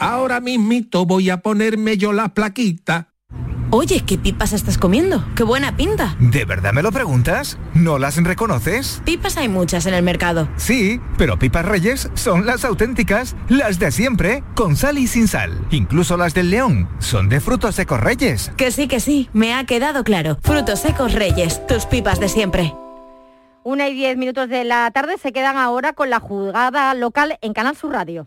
ahora mismito voy a ponerme yo la plaquita. Oye, ¿qué pipas estás comiendo? ¡Qué buena pinta! ¿De verdad me lo preguntas? ¿No las reconoces? Pipas hay muchas en el mercado. Sí, pero pipas reyes son las auténticas, las de siempre, con sal y sin sal. Incluso las del león son de frutos secos reyes. Que sí, que sí, me ha quedado claro. Frutos secos reyes, tus pipas de siempre. Una y diez minutos de la tarde se quedan ahora con la jugada local en Canal Sur Radio.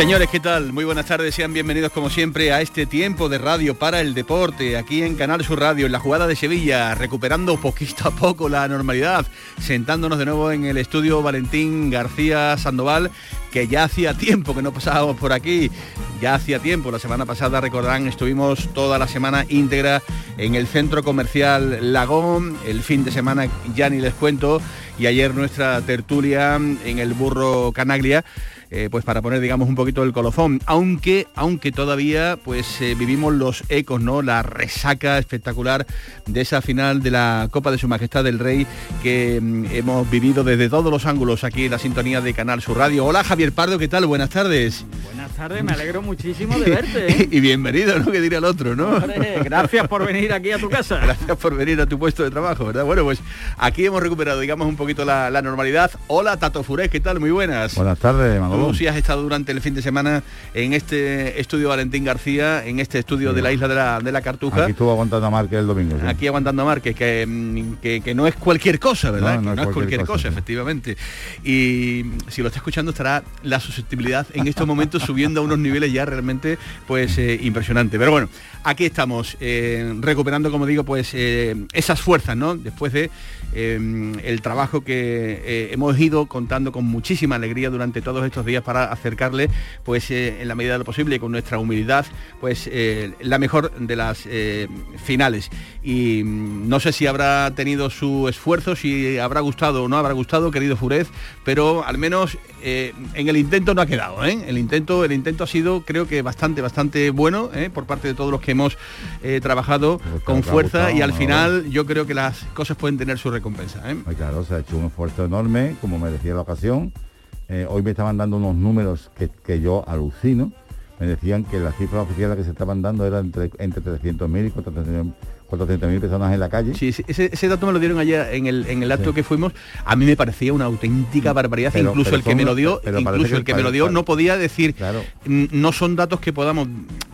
Señores, ¿qué tal? Muy buenas tardes, sean bienvenidos como siempre a este tiempo de radio para el deporte, aquí en Canal Sur Radio, en la jugada de Sevilla, recuperando poquito a poco la normalidad, sentándonos de nuevo en el estudio Valentín García Sandoval, que ya hacía tiempo que no pasábamos por aquí, ya hacía tiempo, la semana pasada recordarán, estuvimos toda la semana íntegra en el centro comercial Lagón, el fin de semana ya ni les cuento, y ayer nuestra tertulia en el Burro Canaglia, eh, pues para poner digamos un poquito el colofón. Aunque aunque todavía pues eh, vivimos los ecos no la resaca espectacular de esa final de la Copa de Su Majestad del Rey que mm, hemos vivido desde todos los ángulos aquí en la sintonía de Canal Sur Radio. Hola Javier Pardo qué tal buenas tardes. Buenas tardes me alegro muchísimo de verte ¿eh? y bienvenido no que diría el otro no gracias por venir aquí a tu casa. Gracias por venir a tu puesto de trabajo verdad bueno pues aquí hemos recuperado digamos un poquito la, la normalidad. Hola Tato Furés qué tal muy buenas. Buenas tardes Manolo si has estado durante el fin de semana en este estudio Valentín García, en este estudio de la isla de la, de la Cartuja. Aquí estuvo aguantando a Márquez el domingo. Aquí aguantando a Márquez, que, que, no es cualquier cosa, ¿verdad? No, no, es, cualquier, cosa, efectivamente. Y si lo está escuchando estará la susceptibilidad en estos momentos subiendo a unos niveles ya realmente pues eh, impresionante. Pero bueno, aquí estamos eh, recuperando, como digo, pues eh, esas fuerzas, ¿no? Después de el trabajo que hemos ido contando con muchísima alegría durante todos estos días para acercarle, pues eh, en la medida de lo posible, con nuestra humildad, pues eh, la mejor de las eh, finales. Y mm, no sé si habrá tenido su esfuerzo, si habrá gustado o no habrá gustado, querido Furez, pero al menos en el intento no ha quedado. El, intento, el intento ha sido, creo que bastante, bastante bueno por parte de todos los que hemos trabajado con fuerza y al final yo creo que las cosas pueden tener su recompensa. claro, se ha hecho un esfuerzo enorme, como merecía la ocasión eh, hoy me estaban dando unos números que, yo alucino. Me decían que la cifra oficial que se estaban dando era entre, entre 300.000 y 400.000 400.000 personas en la calle. Sí, ese, dato me lo dieron ayer en el, en el acto que fuimos. A mí me parecía una auténtica barbaridad. incluso el que me lo dio, incluso el que, me lo dio no podía decir, no son datos que podamos,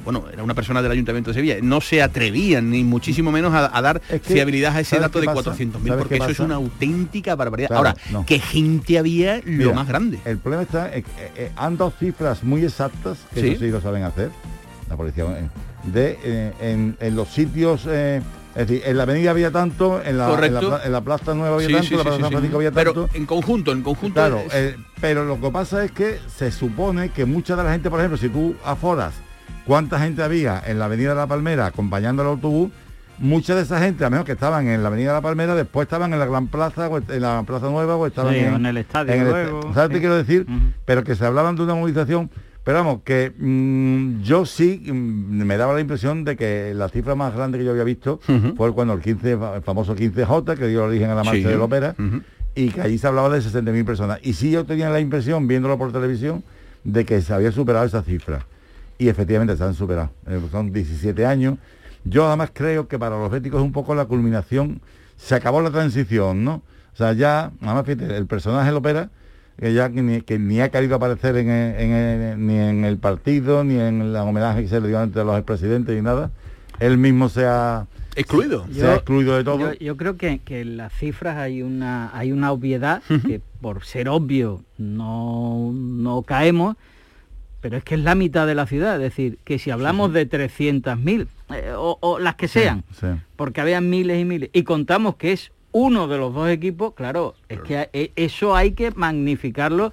bueno, era una persona del Ayuntamiento de Sevilla, no se atrevían ni muchísimo menos a, dar fiabilidad a ese dato de 400.000, porque eso es una auténtica barbaridad. Ahora, ¿qué gente había lo más grande? El problema está, eh, eh, han dado cifras muy exactas, que ¿Sí? sí lo saben hacer, la policía eh, de eh, en, los sitios eh, es decir, en la avenida había tanto, en la, en la, Plaza Nueva había tanto, en la Plaza San Francisco había tanto. Pero en conjunto, en conjunto. Claro, eh, pero lo que pasa es que se supone que mucha de la gente, por ejemplo, si tú aforas cuánta gente había en la avenida de la Palmera acompañando el autobús, mucha de esa gente, a menos que estaban en la Avenida de la Palmera, después estaban en la Gran Plaza, o en la Plaza Nueva, o estaban en, el estadio. ¿Sabes qué quiero decir? Pero que se hablaban de una movilización pero vamos, que mm, yo sí mm, me daba la impresión de que la cifra más grande que yo había visto fue cuando el 15, el famoso 15J, que dio origen a la marcha de la ópera, y que allí se hablaba de 60.000 personas. Y sí yo tenía la impresión, viéndolo por televisión, de que se había superado esa cifra. Y efectivamente se han superado. Eh, son 17 años. Yo además creo que para los éticos es un poco la culminación, se acabó la transición, ¿no? O sea, ya, además fíjate, el personaje de la ópera que ya que ni, ha querido aparecer en, ni en el partido, ni en la homenaje que se le dio ante los expresidentes y nada. Él mismo se ha excluido. se ha excluido de todo. Yo, creo que, en las cifras hay una, hay una obviedad que por ser obvio no, no caemos, pero es que es la mitad de la ciudad. Es decir, que si hablamos de 300.000, eh, o, las que sean, porque había miles y miles, y contamos que es uno de los dos equipos, claro, es que e, eso hay que magnificarlo,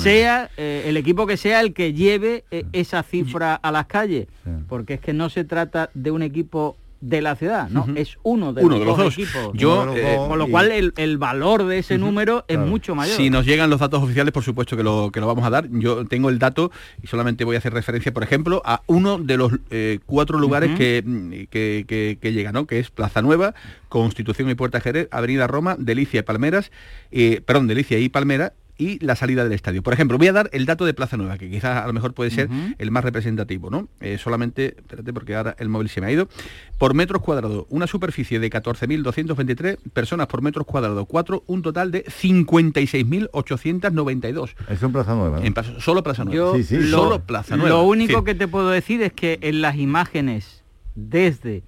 sea eh, el equipo que sea el que lleve eh, esa cifra a las calles, porque es que no se trata de un equipo de la ciudad, ¿no? Es uno de, los, dos, equipos. Yo, eh, con lo cual el, valor de ese número es mucho mayor. Si nos llegan los datos oficiales, por supuesto que lo, que lo vamos a dar. Yo tengo el dato y solamente voy a hacer referencia, por ejemplo, a uno de los eh, cuatro lugares que, que, que, llega, ¿no? Que es Plaza Nueva, Constitución y Puerta Jerez, Avenida Roma, Delicia y Palmeras, eh, perdón, Delicia y Palmera y la salida del estadio. Por ejemplo, voy a dar el dato de Plaza Nueva, que quizás a lo mejor puede ser el más representativo, ¿no? Eh, solamente, espérate porque ahora el móvil se me ha ido, por metros cuadrados, una superficie de 14.223 personas por metros cuadrados, 4, un total de 56.892. Es en Plaza Nueva. En, solo Plaza Nueva. sí, sí. Solo Plaza Nueva. Lo único que te puedo decir es que en las imágenes desde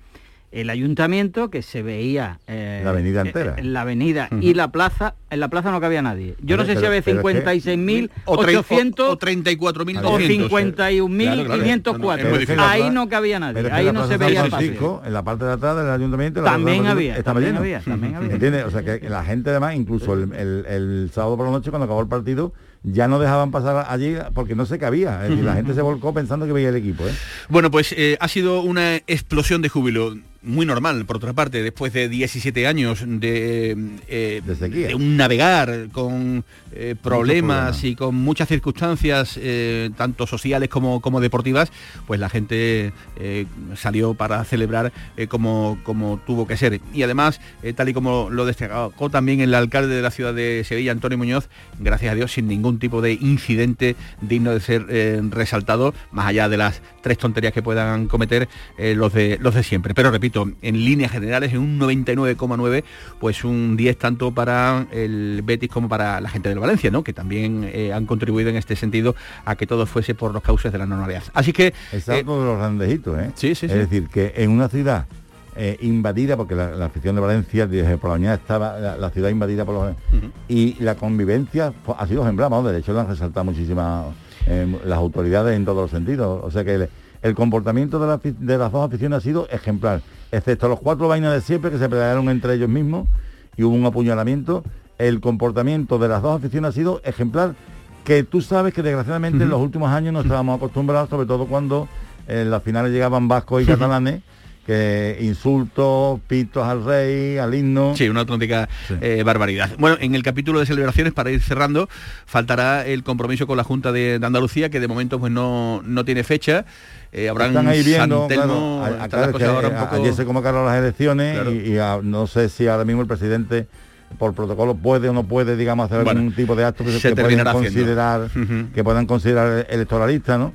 el ayuntamiento que se veía eh, la avenida entera. la avenida y la plaza en la plaza no cabía nadie. Yo no sé si había 56.000 o 800 o 34.000 o 51.504 ahí no cabía nadie ahí no se veía Francisco, en la parte de atrás del ayuntamiento también había también había también había. ¿entiendes? o sea que la gente además incluso el, el sábado por la noche cuando acabó el partido ya no dejaban pasar allí porque no se cabía. Es decir, la gente se volcó pensando que veía el equipo. ¿eh? Bueno, pues eh, ha sido una explosión de júbilo muy normal, por otra parte, después de 17 años de, eh, de un navegar con eh, problemas y con muchas circunstancias, eh, tanto sociales como, como deportivas, pues la gente salió para celebrar como, como tuvo que ser. Y además, tal y como lo destacó también el alcalde de la ciudad de Sevilla, Antonio Muñoz, gracias a Dios, sin ningún tipo de incidente digno de ser resaltado, más allá de las tres tonterías que puedan cometer los, de, los de siempre. Pero repito, en líneas generales en un 99,9, pues un 10 tanto para el Betis como para la gente del Valencia, ¿no? Que también eh, han contribuido en este sentido a que todo fuese por los cauces de la normalidad. Así que... Está eh, los grandejitos, ¿eh? Sí, sí, Es decir, que en una ciudad eh, invadida, porque la, afición de Valencia desde por la mañana estaba la, ciudad invadida por los... Y la convivencia ha sido ejemplar, de hecho lo han resaltado muchísimas las autoridades en todos los sentidos. O sea que el, comportamiento de, de, las dos aficiones ha sido ejemplar excepto los cuatro vainas de siempre que se pelearon entre ellos mismos y hubo un apuñalamiento, el comportamiento de las dos aficiones ha sido ejemplar, que tú sabes que desgraciadamente en los últimos años no estábamos acostumbrados, sobre todo cuando en las finales llegaban vascos y catalanes, que insultos, pitos al rey, al himno. Sí, una auténtica eh, barbaridad. Bueno, en el capítulo de celebraciones, para ir cerrando, faltará el compromiso con la Junta de, Andalucía, que de momento pues no, no tiene fecha. Eh, Están ahí viendo, claro, ayer se convocaron las elecciones y, no sé si ahora mismo el presidente por protocolo puede o no puede, digamos, hacer algún tipo de acto que, se puedan considerar, que puedan considerar electoralista, ¿no?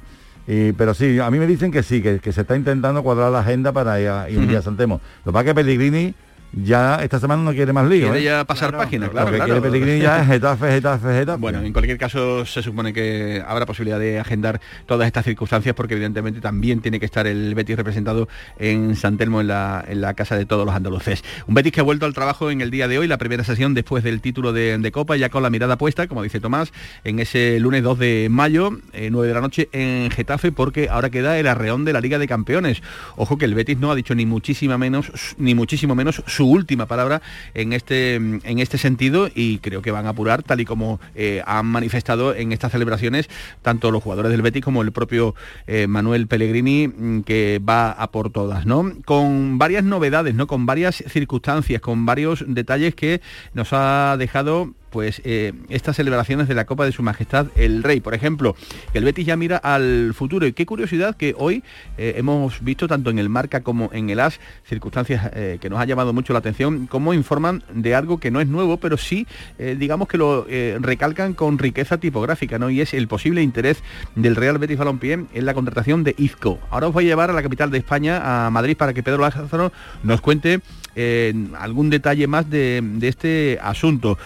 Pero sí, a mí me dicen que sí, que, se está intentando cuadrar la agenda para ir, a, ir un día a. Lo que pasa es que Pellegrini ya esta semana no quiere más lío. Quiere ¿eh? ya pasar página, claro. Lo que quiere Pellegrini ya es Getafe, Getafe, Getafe. Bueno, en cualquier caso se supone que habrá posibilidad de agendar todas estas circunstancias porque evidentemente también tiene que estar el Betis representado en San Telmo en la, en la casa de todos los andaluces. Un Betis que ha vuelto al trabajo en el día de hoy, la primera sesión después del título de, Copa, ya con la mirada puesta, como dice Tomás, en ese lunes 2 de mayo, 9 eh, de la noche en Getafe, porque ahora queda el arreón de la Liga de Campeones. Ojo que el Betis no ha dicho ni muchísima menos, ni muchísimo menos su última palabra en este, en este sentido y creo que van a apurar tal y como eh, han manifestado en estas celebraciones tanto los jugadores del Betis como el propio eh, Manuel Pellegrini mm, que va a por todas, ¿no? Con varias novedades, ¿no? Con varias circunstancias, con varios detalles que nos ha dejado pues eh, estas celebraciones de la Copa de Su Majestad el Rey. Por ejemplo, que el Betis ya mira al futuro. Y qué curiosidad que hoy eh, hemos visto tanto en el Marca como en el As circunstancias eh, que nos ha llamado mucho la atención, cómo informan de algo que no es nuevo, pero sí, digamos que lo recalcan con riqueza tipográfica, ¿no? Y es el posible interés del Real Betis Balompié en la contratación de Izco. Ahora os voy a llevar a la capital de España, a Madrid, para que Pedro Lázaro nos cuente algún detalle más de, este asunto.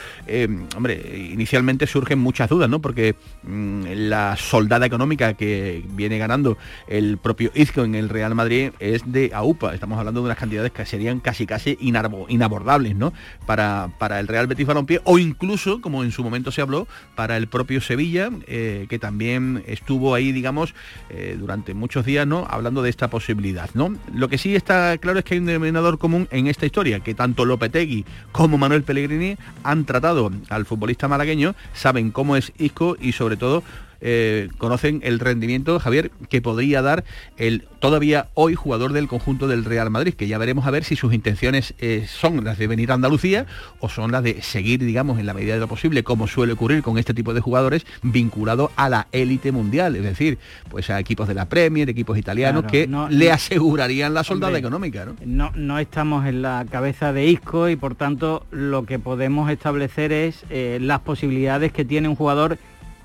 Hombre, inicialmente surgen muchas dudas, ¿no? Porque mm, la soldada económica que viene ganando el propio Isco en el Real Madrid es de AUPA. Estamos hablando de unas cantidades que serían casi casi inabordables, ¿no? Para, para el Real Betis Balompié o incluso, como en su momento se habló, para el propio Sevilla, eh, que también estuvo ahí, digamos, eh, durante muchos días, ¿no? Hablando de esta posibilidad, ¿no? Lo que sí está claro es que hay un denominador común en esta historia, que tanto Lopetegui como Manuel Pellegrini han tratado al futbolista malagueño, saben cómo es Isco y sobre todo eh, conocen el rendimiento, Javier, que podría dar el todavía hoy jugador del conjunto del Real Madrid, que ya veremos a ver si sus intenciones eh, son las de venir a Andalucía o son las de seguir, digamos, en la medida de lo posible, como suele ocurrir con este tipo de jugadores, vinculado a la élite mundial, es decir, pues a equipos de la Premier, equipos italianos que le asegurarían la soldada económica. ¿no? ¿no? estamos en la cabeza de Isco y por tanto lo que podemos establecer es eh, las posibilidades que tiene un jugador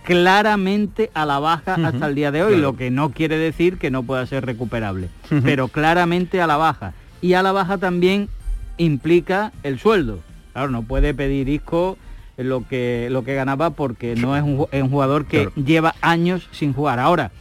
claramente a la baja hasta el día de hoy, lo que no quiere decir que no pueda ser recuperable, pero claramente a la baja. Y a la baja también implica el sueldo. Claro, no puede pedir Isco lo que, lo que ganaba porque no es un, jugador que lleva años sin jugar. Ahora,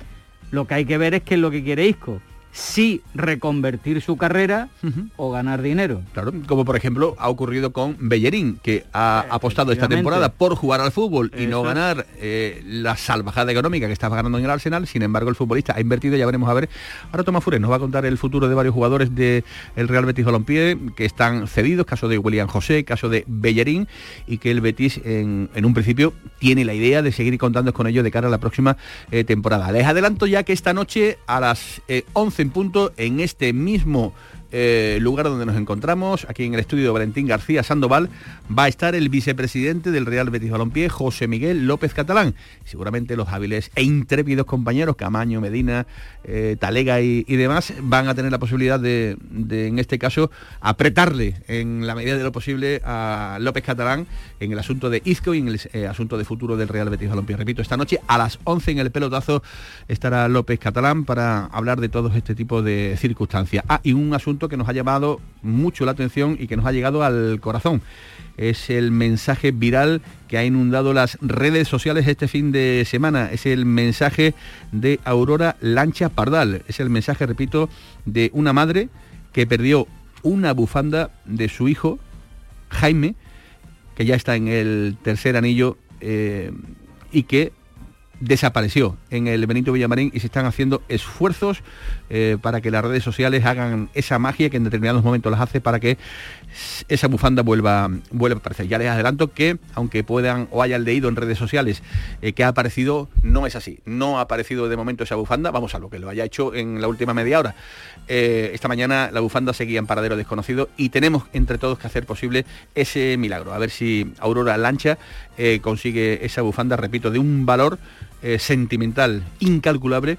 lo que hay que ver es qué es lo que quiere Isco sí reconvertir su carrera o ganar dinero. Claro, como por ejemplo ha ocurrido con Bellerín, que ha apostado esta temporada por jugar al fútbol y no ganar eh, la salvajada económica que estaba ganando en el Arsenal, sin embargo el futbolista ha invertido, ya veremos a ver. Ahora Tomás Fures nos va a contar el futuro de varios jugadores del Real Betis Balompié que están cedidos, caso de William José, caso de Bellerín, y que el Betis en, un principio tiene la idea de seguir contando con ellos de cara a la próxima eh, temporada. Les adelanto ya que esta noche a las 11 eh, punto en este mismo eh, lugar donde nos encontramos, aquí en el estudio de Valentín García Sandoval, va a estar el vicepresidente del Real Betis Balompié, José Miguel López Catalán. Seguramente los hábiles e intrépidos compañeros, Camaño, Medina, eh, Talega y, demás, van a tener la posibilidad de, en este caso, apretarle en la medida de lo posible a López Catalán en el asunto de Izco y en el eh, asunto de futuro del Real Betis Balompié. Repito, esta noche a las 11 en el pelotazo estará López Catalán para hablar de todo este tipo de circunstancias. Ah, y un asunto que nos ha llamado mucho la atención y que nos ha llegado al corazón es el mensaje viral que ha inundado las redes sociales este fin de semana. Es el mensaje de Aurora Lancha Pardal. Es el mensaje, repito, de una madre que perdió una bufanda de su hijo, Jaime, que ya está en el tercer anillo eh, y que desapareció en el Benito Villamarín y se están haciendo esfuerzos eh, para que las redes sociales hagan esa magia que en determinados momentos las hace para que esa bufanda vuelva, vuelva a aparecer. Ya les adelanto que, aunque puedan o hayan leído en redes sociales eh, que ha aparecido, no es así. No ha aparecido de momento esa bufanda, vamos a lo que lo haya hecho en la última media hora. Eh, esta mañana la bufanda seguía en paradero desconocido y tenemos entre todos que hacer posible ese milagro. A ver si Aurora Lancha consigue esa bufanda, repito, de un valor eh, sentimental incalculable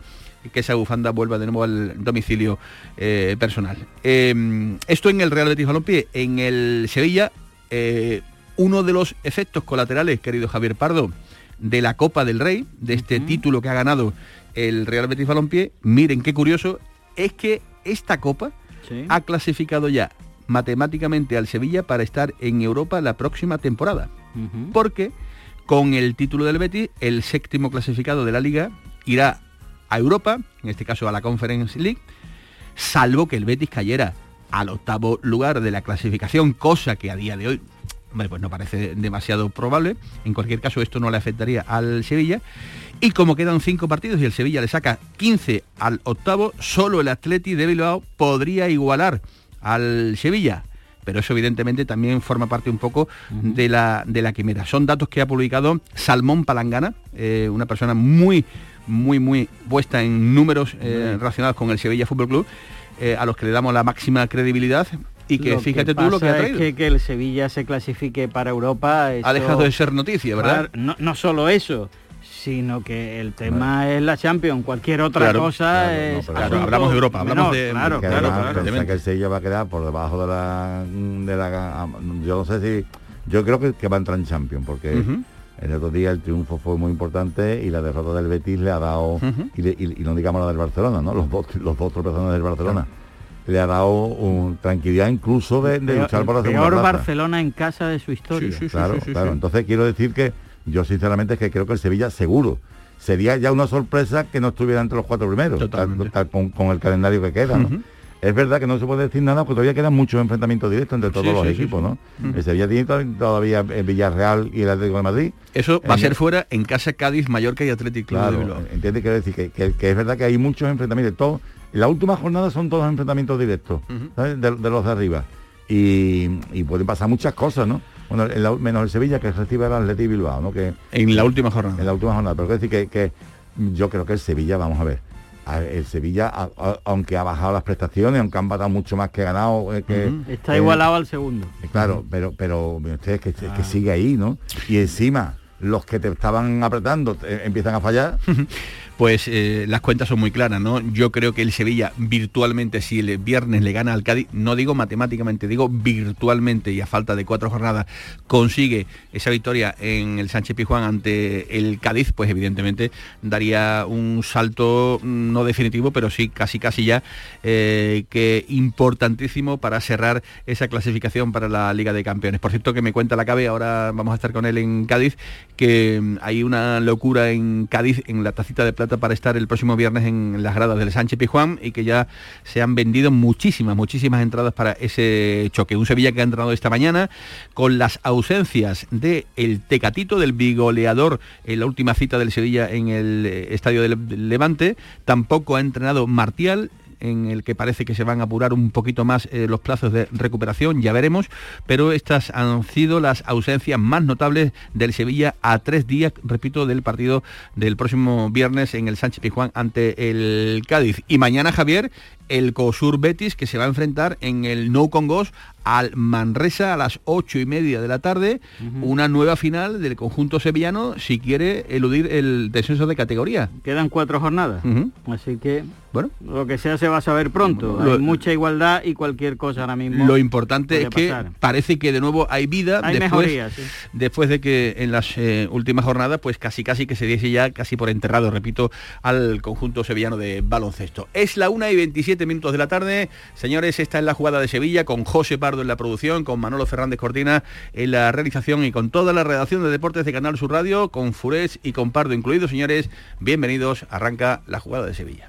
que esa bufanda vuelva de nuevo al domicilio eh, personal. Em, esto en el Real Betis Balompié, en el Sevilla, eh, uno de los efectos colaterales, querido Javier Pardo, de la Copa del Rey, de este título que ha ganado el Real Betis Balompié, miren qué curioso, es que esta Copa ha clasificado ya matemáticamente al Sevilla para estar en Europa la próxima temporada. Porque con el título del Betis, el séptimo clasificado de la liga irá a Europa, en este caso a la Conference League, salvo que el Betis cayera al octavo lugar de la clasificación, cosa que a día de hoy pues no parece demasiado probable. En cualquier caso, esto no le afectaría al Sevilla. Y como quedan cinco partidos y el Sevilla le saca 15 al octavo, solo el Atleti de Bilbao podría igualar al Sevilla pero eso evidentemente también forma parte un poco de, la, de la quimera. Son datos que ha publicado Salmón Palangana, eh, una persona muy, muy, muy puesta en números eh, relacionados con el Sevilla Fútbol Club, eh, a los que le damos la máxima credibilidad y que fíjate tú lo que ha traído. Es que, el Sevilla se clasifique para Europa ha dejado de ser noticia, ¿verdad? No, no solo eso, sino que el tema es la Champions, cualquier otra cosa es... hablamos de Europa, hablamos de... Claro, claro, claro. que el Sevilla va a quedar por debajo de la, de la... Yo no sé si... Yo creo que, va a entrar en Champions, porque... El otro día el triunfo fue muy importante y la derrota del Betis le ha dado, y, no digamos la del Barcelona, ¿no? Los dos, los dos tropezones del Barcelona. le ha dado tranquilidad incluso de, luchar por la segunda Barcelona en casa de su historia. claro, claro. Entonces quiero decir que yo sinceramente es que creo que el Sevilla seguro sería ya una sorpresa que no estuviera entre los cuatro primeros, con, el calendario que queda. Es verdad que no se puede decir nada porque todavía quedan muchos enfrentamientes directos entre todos los equipos, ¿no? El Sevilla tiene todavía el Villarreal y el Atlético de Madrid. Eso va a ser fuera en casa Cádiz, Mallorca y Atlético claro, Entiende, quiero decir que, es verdad que hay muchos enfrentamientos. Todos, la última jornada son todos enfrentamientos directos, de, los de arriba. Y, pueden pasar muchas cosas, ¿no? Bueno, menos el Sevilla que recibe al Atlético Bilbao, ¿no? Que, en la última jornada. En la última jornada, pero quiero decir que, yo creo que el Sevilla, vamos a ver, el Sevilla, aunque ha bajado las prestaciones, aunque han batado mucho más que ganado, eh, que, está igualado al segundo. Claro, pero pero ustedes que, que sigue ahí, ¿no? Y encima los que te estaban apretando empiezan a fallar. pues eh, las cuentas son muy claras, ¿no? Yo creo que el Sevilla virtualmente, si el viernes le gana al Cádiz, no digo matemáticamente, digo virtualmente y a falta de cuatro jornadas, consigue esa victoria en el Sánchez Pijuán ante el Cádiz, pues evidentemente daría un salto mm, no definitivo, pero sí casi casi ya eh, que importantísimo para cerrar esa clasificación para la Liga de Campeones. Por cierto que me cuenta la cabe, ahora vamos a estar con él en Cádiz, que mm, hay una locura en Cádiz en la tacita de plata para estar el próximo viernes en las gradas del Sánchez Pijuán y que ya se han vendido muchísimas, muchísimas entradas para ese choque. Un Sevilla que ha entrenado esta mañana con las ausencias de el Tecatito, del bigoleador en la última cita del Sevilla en el eh, estadio del Levante. Tampoco ha entrenado Martial, en el que parece que se van a apurar un poquito más eh, los plazos de recuperación, ya veremos, pero estas han sido las ausencias más notables del Sevilla a tres días, repito, del partido del próximo viernes en el Sánchez Pijuán ante el Cádiz. Y mañana, Javier, el COSUR Betis que se va a enfrentar en el No Congos al Manresa a las ocho y media de la tarde, una nueva final del conjunto sevillano si quiere eludir el descenso de categoría. Quedan cuatro jornadas, así que bueno, lo que sea se va a saber pronto. hay mucha igualdad y cualquier cosa ahora mismo. Lo importante es que parece que de nuevo hay vida hay después, sí. después de que en las eh, últimas jornadas pues casi casi que se diese ya casi por enterrado, repito, al conjunto sevillano de baloncesto. Es la una y 27 minutos de la tarde. Señores, esta es la jugada de Sevilla con José Pardo en la producción, con Manolo Fernández Cortina en la realización y con toda la redacción de deportes de Canal Sur Radio, con Furés y con Pardo incluidos. Señores, bienvenidos. Arranca la jugada de Sevilla.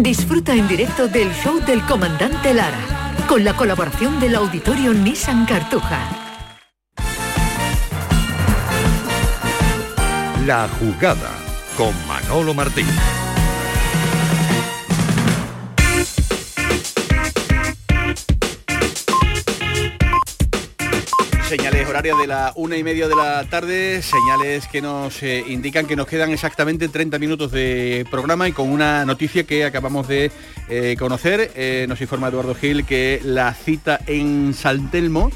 Disfruta en directo del show del comandante Lara, con la colaboración del auditorio Nissan Cartuja. La jugada con Manolo Martín. Señales horarias de la una y media de la tarde, señales que nos eh, indican que nos quedan exactamente 30 minutos de programa y con una noticia que acabamos de eh, conocer. Eh, nos informa Eduardo Gil que la cita en Saltelmo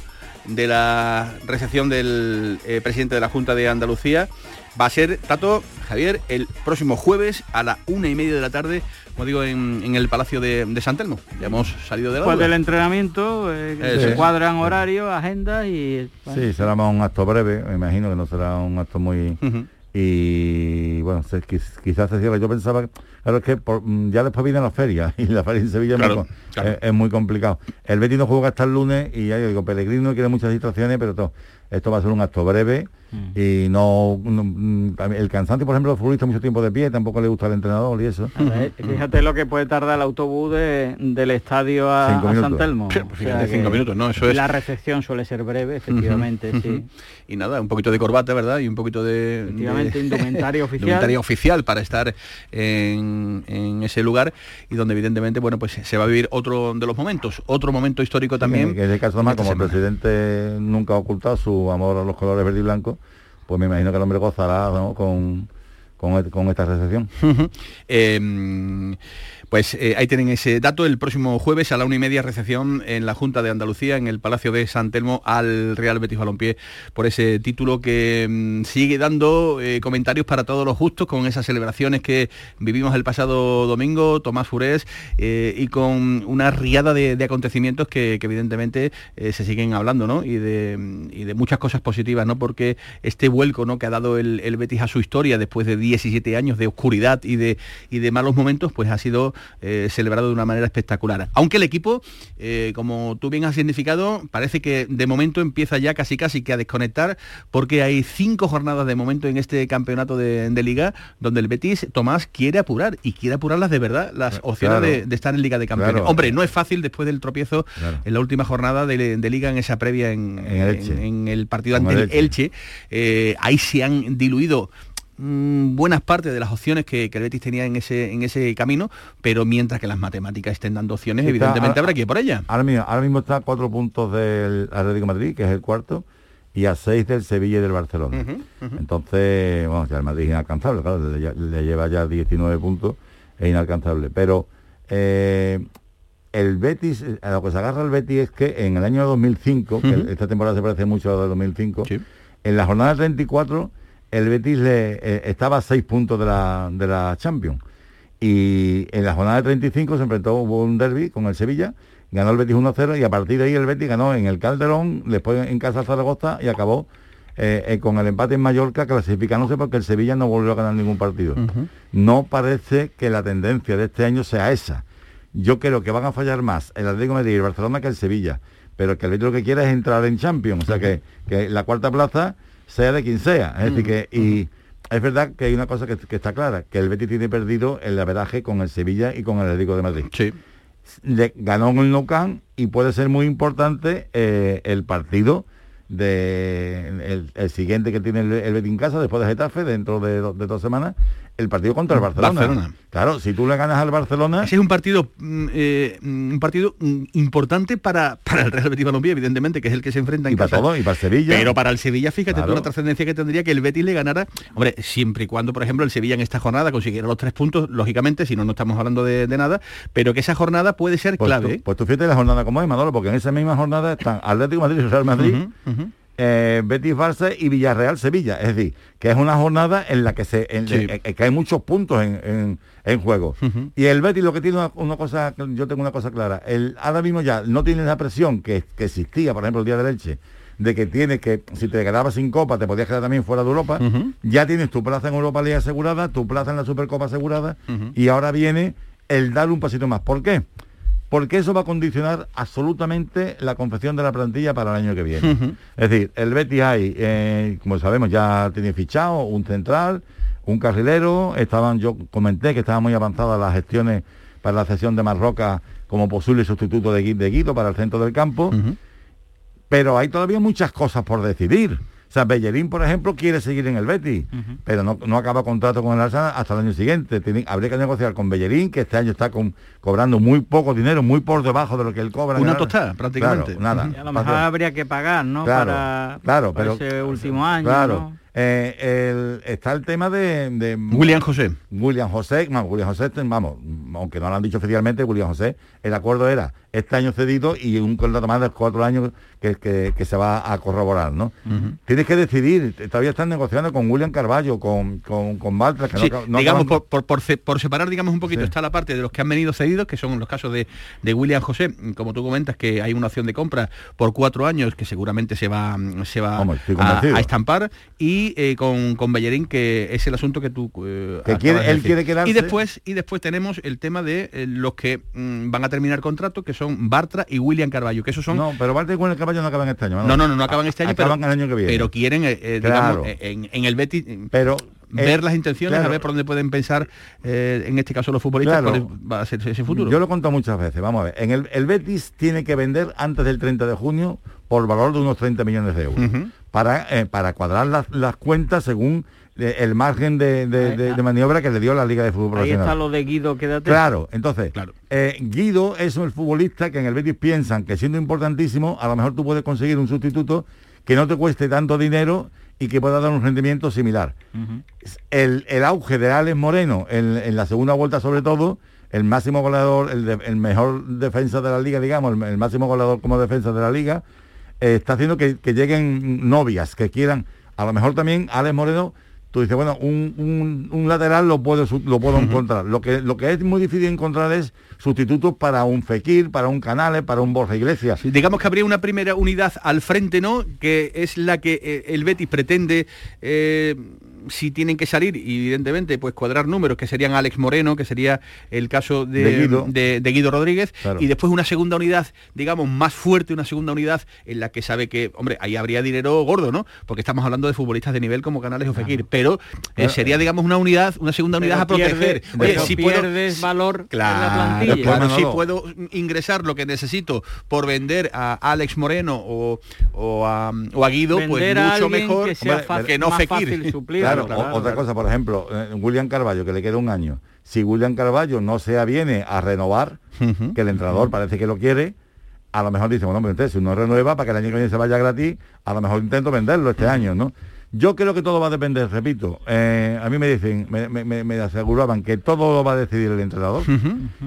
de la recepción del presidente de la Junta de Andalucía va a ser, Tato, Javier, el próximo jueves a la una y media de la tarde, como digo, en, el Palacio de, San Telmo. Ya hemos salido de la Después del entrenamiento, eh, se cuadran horarios, agendas y... Sí, será más un acto breve, me imagino que no será un acto muy y bueno, quizás se cierre. Yo pensaba, claro, es que mm, ya después viene la feria y la feria en Sevilla es, muy complicado. El Betis no juega hasta el lunes y ya yo digo, Pellegrino quiere muchas situaciones, pero todo, esto va a ser un acto breve mm. y no, mm, el cansancio por ejemplo los futbolistas mucho tiempo de pie tampoco le gusta al entrenador y eso. Fíjate lo que puede tardar el autobús del estadio a, San Telmo. Pues cinco minutos no eso es la recepción suele ser breve efectivamente sí. y nada un poquito de corbata verdad y un poquito de, efectivamente indumentaria oficial. indumentaria oficial para estar en, ese lugar y donde evidentemente bueno pues se va a vivir otro de los momentos otro momento histórico también que en ese caso más como el presidente nunca ha ocultado su amor a los colores verde y blanco, pues me imagino que el hombre gozará con, con, esta recepción. Pues eh, ahí tienen ese dato. El próximo jueves a la una y media recepción en la Junta de Andalucía, en el Palacio de San Telmo, al Real Betis Balompié por ese título que mm, sigue dando eh, comentarios para todos los justos con esas celebraciones que vivimos el pasado domingo, Tomás Furés, eh, y con una riada de, acontecimientos que, evidentemente se siguen hablando, ¿no? Y de, de, muchas cosas positivas, ¿no? Porque este vuelco ¿no? que ha dado el, el Betis a su historia después de 17 años de oscuridad y de, y de malos momentos, pues ha sido eh, celebrado de una manera espectacular. Aunque el equipo, eh, como tú bien has significado, parece que de momento empieza ya casi casi que a desconectar porque hay cinco jornadas de momento en este campeonato de, liga donde el Betis, Tomás, quiere apurar y quiere apurarlas de verdad las opciones de, estar en Liga de Campeones. Hombre, no es fácil después del tropiezo en la última jornada de, liga en esa previa en, el partido ante el Elche. Eh, ahí se han diluido Mm, buenas partes de las opciones que, el Betis tenía en ese, en ese camino, pero mientras que las matemáticas estén dando opciones, evidentemente habrá que ir por ella. Ahora mismo, ahora mismo está a cuatro puntos del Atlético Madrid, que es el cuarto, y a seis del Sevilla y del Barcelona. Entonces, bueno, ya el Madrid es inalcanzable, claro, le, lleva ya 19 puntos, es inalcanzable. Pero eh, el Betis, a lo que se agarra el Betis es que en el año 2005, que esta temporada se parece mucho a la de 2005, en la jornada 34 el Betis le, eh, estaba a seis puntos de la, de la Champions. Y en la jornada de 35 se enfrentó, hubo un derby con el Sevilla, ganó el Betis 1-0 y a partir de ahí el Betis ganó en el Calderón, después en casa Zaragoza y acabó eh, eh, con el empate en Mallorca clasificándose porque el Sevilla no volvió a ganar ningún partido. No parece que la tendencia de este año sea esa. Yo creo que van a fallar más el Atlético de Madrid y el Barcelona que el Sevilla, pero que el Betis lo que quiere es entrar en Champions, o sea que, que la cuarta plaza sea de quien sea. Es decir, que, y es verdad que hay una cosa que, está clara, que el Betis tiene perdido el averaje con el Sevilla y con el Atlético de Madrid. Sí. Le, ganó en el Nou y puede ser muy importante eh, el partido de el, siguiente que tiene el, el Betis en casa después de Getafe dentro de, de dos semanas el partido contra el Barcelona. Claro, si tú le ganas al Barcelona... Ese es un partido mm, eh, mm, un partido mm, importante para, para el Real Betis Balompié, evidentemente, que es el que se enfrenta en y para todo, y para Sevilla. Pero para el Sevilla, fíjate tú la trascendencia que tendría que el Betis le ganara, hombre, siempre y cuando, por ejemplo, el Sevilla en esta jornada consiguiera los tres puntos, lógicamente, si no, no estamos hablando de, nada, pero que esa jornada puede ser pues clave. pues tú fíjate la jornada como es, Manolo, porque en esa misma jornada están Atlético Madrid y Real Madrid, eh, Betis Barça y Villarreal Sevilla. Es decir, que es una jornada en la que se eh, que hay muchos puntos en, juego. Y el Betis lo que tiene una, cosa, yo tengo una cosa clara, el, ahora mismo ya no tiene la presión que, existía, por ejemplo, el día de leche, de que tienes que, si te quedabas sin copa, te podías quedar también fuera de Europa, ya tienes tu plaza en Europa League asegurada, tu plaza en la Supercopa asegurada, y ahora viene el dar un pasito más. ¿Por qué? Porque eso va a condicionar absolutamente la confección de la plantilla para el año que viene. Es decir, el Betis hay, eh, como sabemos, ya tiene fichado un central, un carrilero, estaban, yo comenté que estaban muy avanzadas las gestiones para la cesión de Marroca como posible sustituto de, Guido para el centro del campo, pero hay todavía muchas cosas por decidir. O sea, Bellerín, por ejemplo, quiere seguir en el Betis, pero no, acaba contrato con el Arsenal hasta el año siguiente. habría que negociar con Bellerín, que este año está cobrando muy poco dinero, muy por debajo de lo que él cobra. Una tostada, prácticamente. nada. a lo mejor habría que pagar, ¿no? Claro, para, claro, pero, ese último año. Claro. Eh, está el tema de, William José. William José, William José, vamos, aunque no lo han dicho oficialmente, William José, el acuerdo era este año cedido y un contrato más de cuatro años que, se va a corroborar, ¿no? Tienes que decidir, todavía están negociando con William Carballo, con, con, con que no, digamos, por, por, separar, digamos, un poquito, está la parte de los que han venido cedidos, que son los casos de, de, William José, como tú comentas, que hay una opción de compra por cuatro años que seguramente se va, se va a, estampar, y eh, con, con Bellerín, que es el asunto que tú... Eh, que quiere, él quiere quedarse... Y después, y después tenemos el tema de eh, los que mm, van a terminar contrato, que son Bartra y William Carballo, que esos son... No, pero Bartra y William Carballo no acaban este año. No, no, no, no acaban este año, acaban el año que viene. Pero quieren, eh, eh, digamos, en, en, el Betis... Pero ver las intenciones, a ver por dónde pueden pensar, en este caso los futbolistas, va a ser ese futuro. Yo lo he contado muchas veces, vamos a ver. En el, Betis tiene que vender antes del 30 de junio por valor de unos 30 millones de euros, para, para cuadrar las, las cuentas según el margen de, maniobra que le dio la Liga de Fútbol Profesional. Ahí está lo de Guido, quédate. Claro, entonces, claro. Eh, Guido es el futbolista que en el Betis piensan que siendo importantísimo, a lo mejor tú puedes conseguir un sustituto que no te cueste tanto dinero y que pueda dar un rendimiento similar. el, auge de Alex Moreno en, la segunda vuelta sobre todo, el máximo goleador, el, mejor defensa de la liga, digamos, el, máximo goleador como defensa de la liga, eh, está haciendo que, que lleguen novias que quieran. A lo mejor también Alex Moreno tú dices, bueno, un, lateral lo puedo, lo puedo encontrar. Lo que, lo que es muy difícil encontrar es sustitutos para un Fekir, para un Canales, para un Borja Iglesias. digamos que habría una primera unidad al frente, ¿no? Que es la que eh, el Betis pretende... Eh, si tienen que salir, evidentemente, pues cuadrar números, que serían Alex Moreno, que sería el caso de, Guido. Rodríguez, y después una segunda unidad, digamos, más fuerte, una segunda unidad en la que sabe que, hombre, ahí habría dinero gordo, ¿no? Porque estamos hablando de futbolistas de nivel como Canales o Fekir, pero eh, sería, digamos, una unidad, una segunda unidad a proteger. si pierdes valor claro, en la plantilla. si puedo ingresar lo que necesito por vender a Alex Moreno o, a, Guido, pues mucho mejor que, no Fekir. otra cosa, por ejemplo, eh, William Carballo, que le queda un año. Si William Carballo no se aviene a renovar, que el entrenador parece que lo quiere, a lo mejor dice, bueno, pero si uno renueva para que el año que viene se vaya gratis, a lo mejor intento venderlo este año, ¿no? Yo creo que todo va a depender, repito. Eh, a mí me dicen, me, aseguraban que todo lo va a decidir el entrenador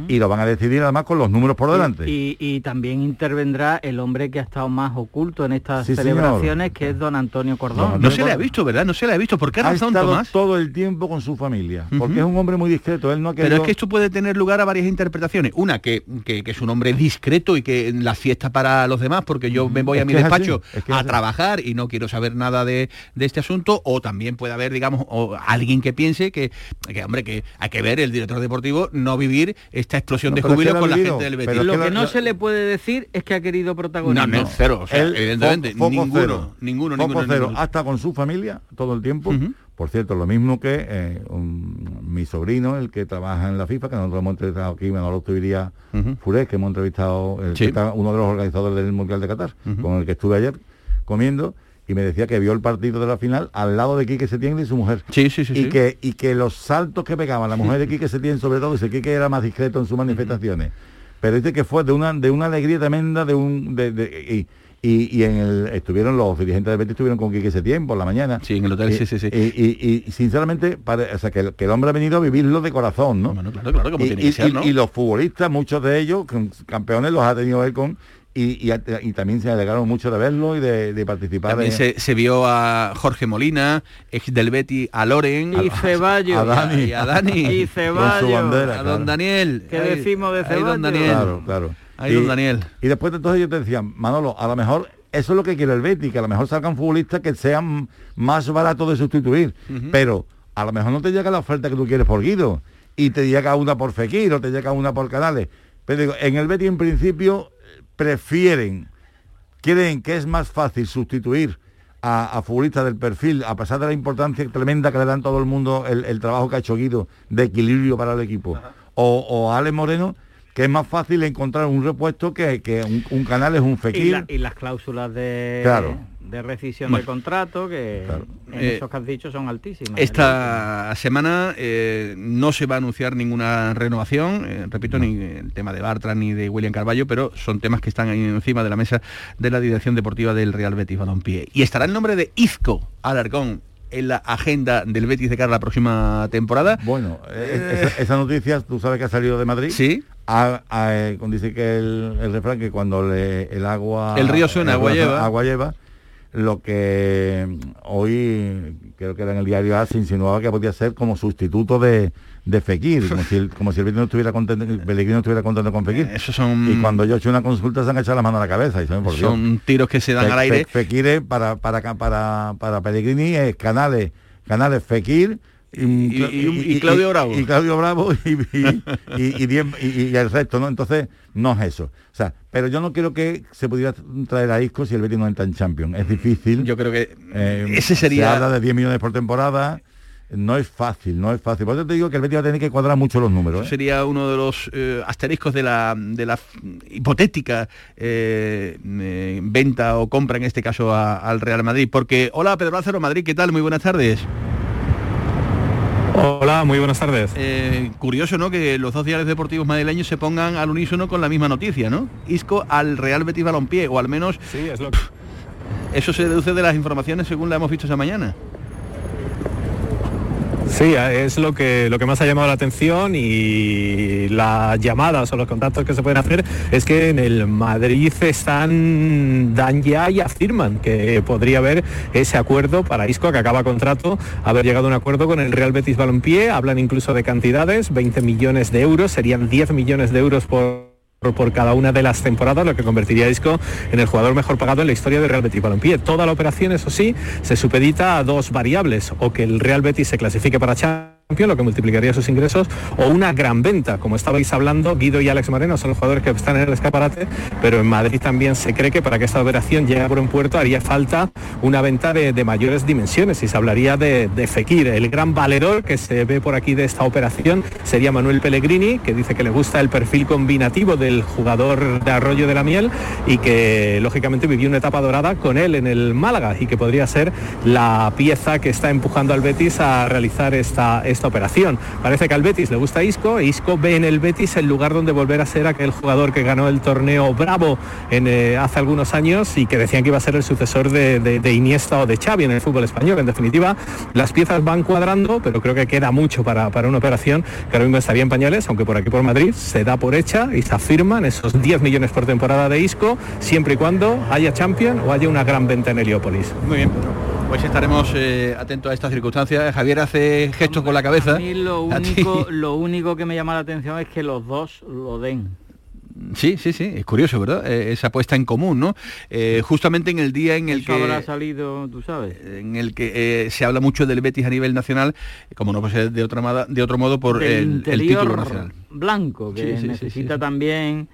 y lo van a decidir además con los números por delante. Y, también intervendrá el hombre que ha estado más oculto en estas celebraciones, que es don Antonio Cordón. no se le ha visto, ¿verdad? No se le ha visto. ¿Por qué ha razón, estado todo el tiempo con su familia, porque es un hombre muy discreto. Él no Pero es que esto puede tener lugar a varias interpretaciones. Una, que, es un hombre discreto y que la fiesta para los demás, porque yo me voy a mi despacho a trabajar y no quiero saber nada de, de este asunto, o también puede haber, digamos, o alguien que piense que, que, hombre, que hay que ver el director deportivo no vivir esta explosión de júbilo con la gente del Betis. Lo que, no se le puede decir es que ha querido protagonizar. No, no, cero, evidentemente, ninguno, ninguno, ninguno, cero, hasta con su familia todo el tiempo. Por cierto, lo mismo que eh, mi sobrino, el que trabaja en la FIFA, que nosotros hemos entrevistado aquí, Manolo Tuiría uh Furés, que hemos entrevistado, uno de los organizadores del Mundial de Qatar, con el que estuve ayer comiendo, y me decía que vio el partido de la final al lado de Quique Setién y su mujer. Sí, sí, sí. Y, Que, y que los saltos que pegaban la mujer de Quique Setién, sobre todo, dice que era más discreto en sus manifestaciones. Pero dice que fue de una, de una alegría tremenda, de un... De, y, en el, estuvieron los dirigentes de Betis estuvieron con Quique Setién por la mañana. Sí, en el hotel, sí, sí, sí. Y, sinceramente, o sea, que, el hombre ha venido a vivirlo de corazón, ¿no? claro, claro, como y, tiene que ser, ¿no? y, los futbolistas, muchos de ellos, campeones, los ha tenido él con y, también se alegaron mucho de verlo y de, participar. También se, vio a Jorge Molina, ex del Betty, a Loren, y Ceballos, a Dani, y a Dani, y Ceballos, a don Daniel. ¿Qué decimos de Ceballos? don Daniel. Claro, claro. Ahí don Daniel. Y después de todo yo te decía, Manolo, a lo mejor eso es lo que quiere el Betty, que a lo mejor salgan futbolistas que sean más baratos de sustituir, pero a lo mejor no te llega la oferta que tú quieres por Guido y te llega una por Fekir o te llega una por Canales. Pero digo, en el Betty en principio prefieren, creen que es más fácil sustituir a, futbolistas del perfil, a pesar de la importancia tremenda que le dan todo el mundo el, trabajo que ha hecho Guido de equilibrio para el equipo, o, o a Ale Moreno, que es más fácil encontrar un repuesto que, que un, canal es un fekir. Y, las cláusulas de, de rescisión de contrato, que en eh, esos que has dicho son altísimas. Esta semana eh, no se va a anunciar ninguna renovación, eh, repito, ni el tema de Bartra ni de William Carballo, pero son temas que están ahí encima de la mesa de la dirección deportiva del Real Betis Balompié. Y estará el nombre de Izco Alarcón en la agenda del Betis de cara a la próxima temporada. Bueno, esa, noticia, tú sabes que ha salido de Madrid. Sí. Eh, dice que el, refrán que cuando el agua... El río suena, agua lleva. Agua lleva lo que hoy creo que era en el diario A se insinuaba que podía ser como sustituto de, de Fekir, como si el, como si el no estuviera contento, el Pellegrino estuviera contento con Fekir. Eso son... Y cuando yo he hecho una consulta se han echado las manos a la cabeza. Y son, tiros que se dan al aire. Fekir para, para, para, para Pellegrini es canales, canales Fekir y, Claudio Bravo. Y, Claudio Bravo y, el resto, ¿no? Entonces, no es eso. O sea, pero yo no quiero que se pudiera traer a Isco si el Betis no entra en Champions. Es difícil. Yo creo que eh, ese sería... Se habla de 10 millones por temporada. No es fácil, no es fácil. Por eso te digo que el Betis va a tener que cuadrar mucho los números. ¿eh? Sería uno de los eh, asteriscos de la, de la hipotética venta o compra, en este caso, al Real Madrid. Porque, hola Pedro Lázaro, Madrid, ¿qué tal? Muy buenas tardes. Hola, muy buenas tardes. Eh, curioso, ¿no? Que los dos diarios deportivos madrileños se pongan al unísono con la misma noticia, ¿no? Isco al Real Betis Balompié, o al menos... Sí, es lo Eso se deduce de las informaciones según la hemos visto esa mañana. Sí, es lo que, lo que más ha llamado la atención y las llamadas o los contactos que se pueden hacer es que en el Madrid están, dan ya y afirman que podría haber ese acuerdo para Isco que acaba contrato, haber llegado a un acuerdo con el Real Betis Balompié, hablan incluso de cantidades, 20 millones de euros, serían 10 millones de euros por por cada una de las temporadas, lo que convertiría a Isco en el jugador mejor pagado en la historia del Real Betis Balompié. Toda la operación, eso sí, se supedita a dos variables, o que el Real Betis se clasifique para Champions lo que multiplicaría sus ingresos, o una gran venta, como estabais hablando, Guido y Alex Moreno son los jugadores que están en el escaparate, pero en Madrid también se cree que para que esta operación llegue a buen puerto haría falta una venta de, mayores dimensiones y se hablaría de, Fekir. El gran valedor que se ve por aquí de esta operación sería Manuel Pellegrini, que dice que le gusta el perfil combinativo del jugador de Arroyo de la Miel y que lógicamente vivió una etapa dorada con él en el Málaga y que podría ser la pieza que está empujando al Betis a realizar esta operación. Parece que al Betis le gusta Isco, e Isco ve en el Betis el lugar donde volver a ser aquel jugador que ganó el torneo Bravo en, eh, hace algunos años y que decían que iba a ser el sucesor de, Iniesta o de Xavi en el fútbol español. En definitiva, las piezas van cuadrando, pero creo que queda mucho para, una operación que ahora mismo estaría en pañales, aunque por aquí por Madrid se da por hecha y se afirman esos 10 millones por temporada de Isco, siempre y cuando haya Champion o haya una gran venta en Heliópolis. Muy bien. Pues estaremos eh, atentos a estas circunstancias. Javier hace gestos con la cabeza. A mí lo único, lo único que me llama la atención es que los dos lo den. Sí, sí, sí, es curioso, ¿verdad? Eh, esa apuesta en común, ¿no? Eh, justamente en el día en el que... habrá salido, tú sabes. En el que se habla mucho del Betis a nivel nacional, como no puede ser de, otra, de otro modo por el, título nacional. Blanco, que necesita también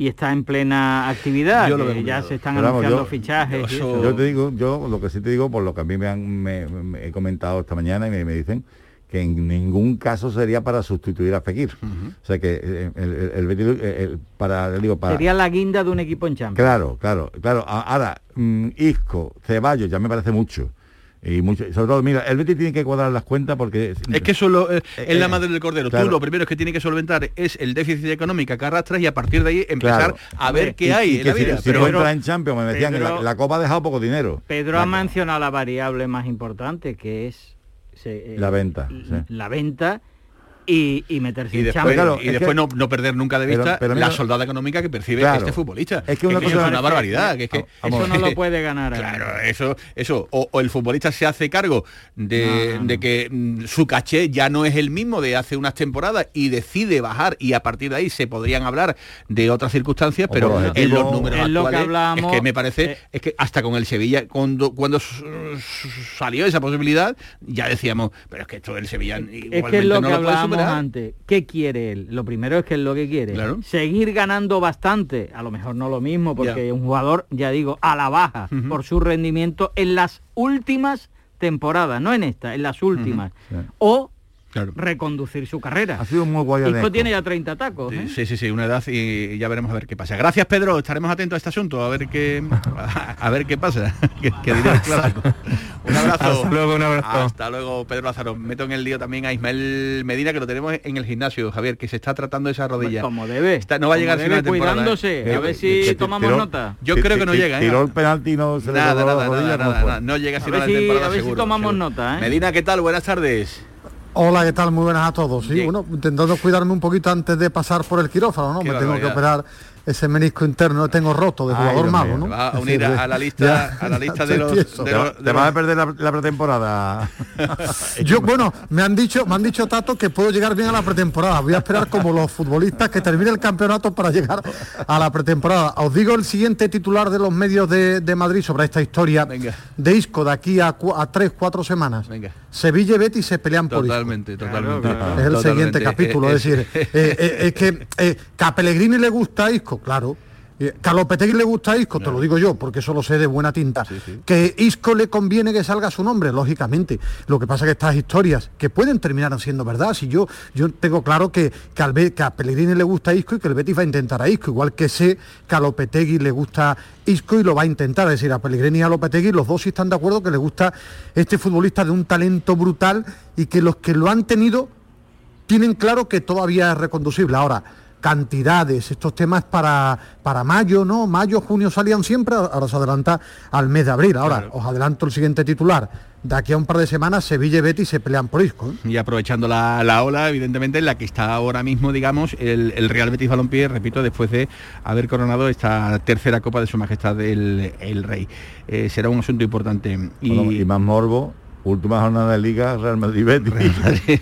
y está en plena actividad, ya se están anunciando fichajes. Yo, te digo, yo lo que sí te digo, por lo que a mí me han he comentado esta mañana y me, dicen que en ningún caso sería para sustituir a Fekir. O sea que eh, el, el, para, digo, para... Sería la guinda de un equipo en Champions. Claro, claro, claro. Ahora, mm, Isco, Ceballos, ya me parece mucho y mucho, sobre todo, mira, el Betis tiene que cuadrar las cuentas porque... Es que solo eh, es la eh, madre del cordero. Tú lo primero que tiene que solventar es el déficit económico que arrastras y a partir de ahí empezar a ver qué hay en la vida. Si, pero en Champions me decían que la, Copa ha dejado poco dinero. Pedro ha mencionado la variable más importante que es... Eh, la venta. La venta y, meterse y después, y después no, no, perder nunca de vista la soldada económica que percibe este futbolista. Es que, una es una barbaridad. Que, que, eso no lo puede ganar. Claro, eso, eso. O, el futbolista se hace cargo de, de, que mm, su caché ya no es el mismo de hace unas temporadas y decide bajar y a partir de ahí se podrían hablar de otras circunstancias, pero en los números actuales es que me parece eh, es que hasta con el Sevilla cuando cuando salió esa posibilidad ya decíamos, pero es que esto del Sevilla igualmente no lo antes, ¿qué quiere él? Lo primero es que es lo que quiere. Seguir ganando bastante, a lo mejor no lo mismo, porque es un jugador, ya digo, a la baja por su rendimiento en las últimas temporadas, no en esta, en las últimas. O reconducir su carrera. Ha sido muy guay. Esto tiene ya 30 tacos. ¿eh? Sí, sí, sí, una edad y ya veremos a ver qué pasa. Gracias, Pedro. Estaremos atentos a este asunto, a ver qué a, ver qué pasa. un abrazo. Hasta luego, un abrazo. Hasta luego, Pedro Lázaro. Meto en el lío también a Ismael Medina, que lo tenemos en el gimnasio, Javier, que se está tratando esa rodilla. Como debe. no va a llegar debe, cuidándose. ¿eh? A ver si tomamos nota. Yo creo que no llega. ¿eh? Tiró el penalti no se nada, le nada, nada, nada, no llega a final de temporada. A ver si tomamos nota. Medina, ¿qué tal? Buenas tardes. Hola, ¿qué tal? Muy buenas a todos. Sí, bueno, intentando cuidarme un poquito antes de pasar por el quirófano, ¿no? Me tengo que operar ese menisco interno, lo tengo roto de jugador malo, ¿no? Va a unir a, la lista, a la lista de los, te, vas a perder la, pretemporada. Yo, bueno, me han dicho, me han dicho Tato que puedo llegar bien a la pretemporada. Voy a esperar como los futbolistas que termine el campeonato para llegar a la pretemporada. Os digo el siguiente titular de los medios de, Madrid sobre esta historia de Isco de aquí a, a tres, cuatro semanas. Sevilla y Betis se pelean por Isco. Totalmente, totalmente. Es el siguiente capítulo. es decir, eh, eh, es que, eh, que a Pellegrini le gusta Isco claro. Eh, que a Lopetegui le gusta Isco, te lo digo yo, porque eso lo sé de buena tinta. Que Isco le conviene que salga su nombre, lógicamente. Lo que pasa es que estas historias, que pueden terminar siendo verdad, si yo, yo tengo claro que, que, que a Pellegrini le gusta Isco y que el Betis va a intentar a Isco, igual que sé que a Lopetegui le gusta Isco y lo va a intentar. Es decir, a Pellegrini y a Lopetegui los dos sí están de acuerdo que le gusta este futbolista de un talento brutal y que los que lo han tenido tienen claro que todavía es reconducible. Ahora, cantidades, estos temas para, para mayo, ¿no? Mayo, junio salían siempre, ahora se adelanta al mes de abril. Ahora, os adelanto el siguiente titular. De aquí a un par de semanas, Sevilla y Betis se pelean por Isco. ¿eh? Y aprovechando la, ola, evidentemente, en la que está ahora mismo, digamos, el, Real Betis Balompié, repito, después de haber coronado esta tercera Copa de Su Majestad el, el Rey. Eh, será un asunto importante. y más morbo, última jornada de liga Real Madrid Betis.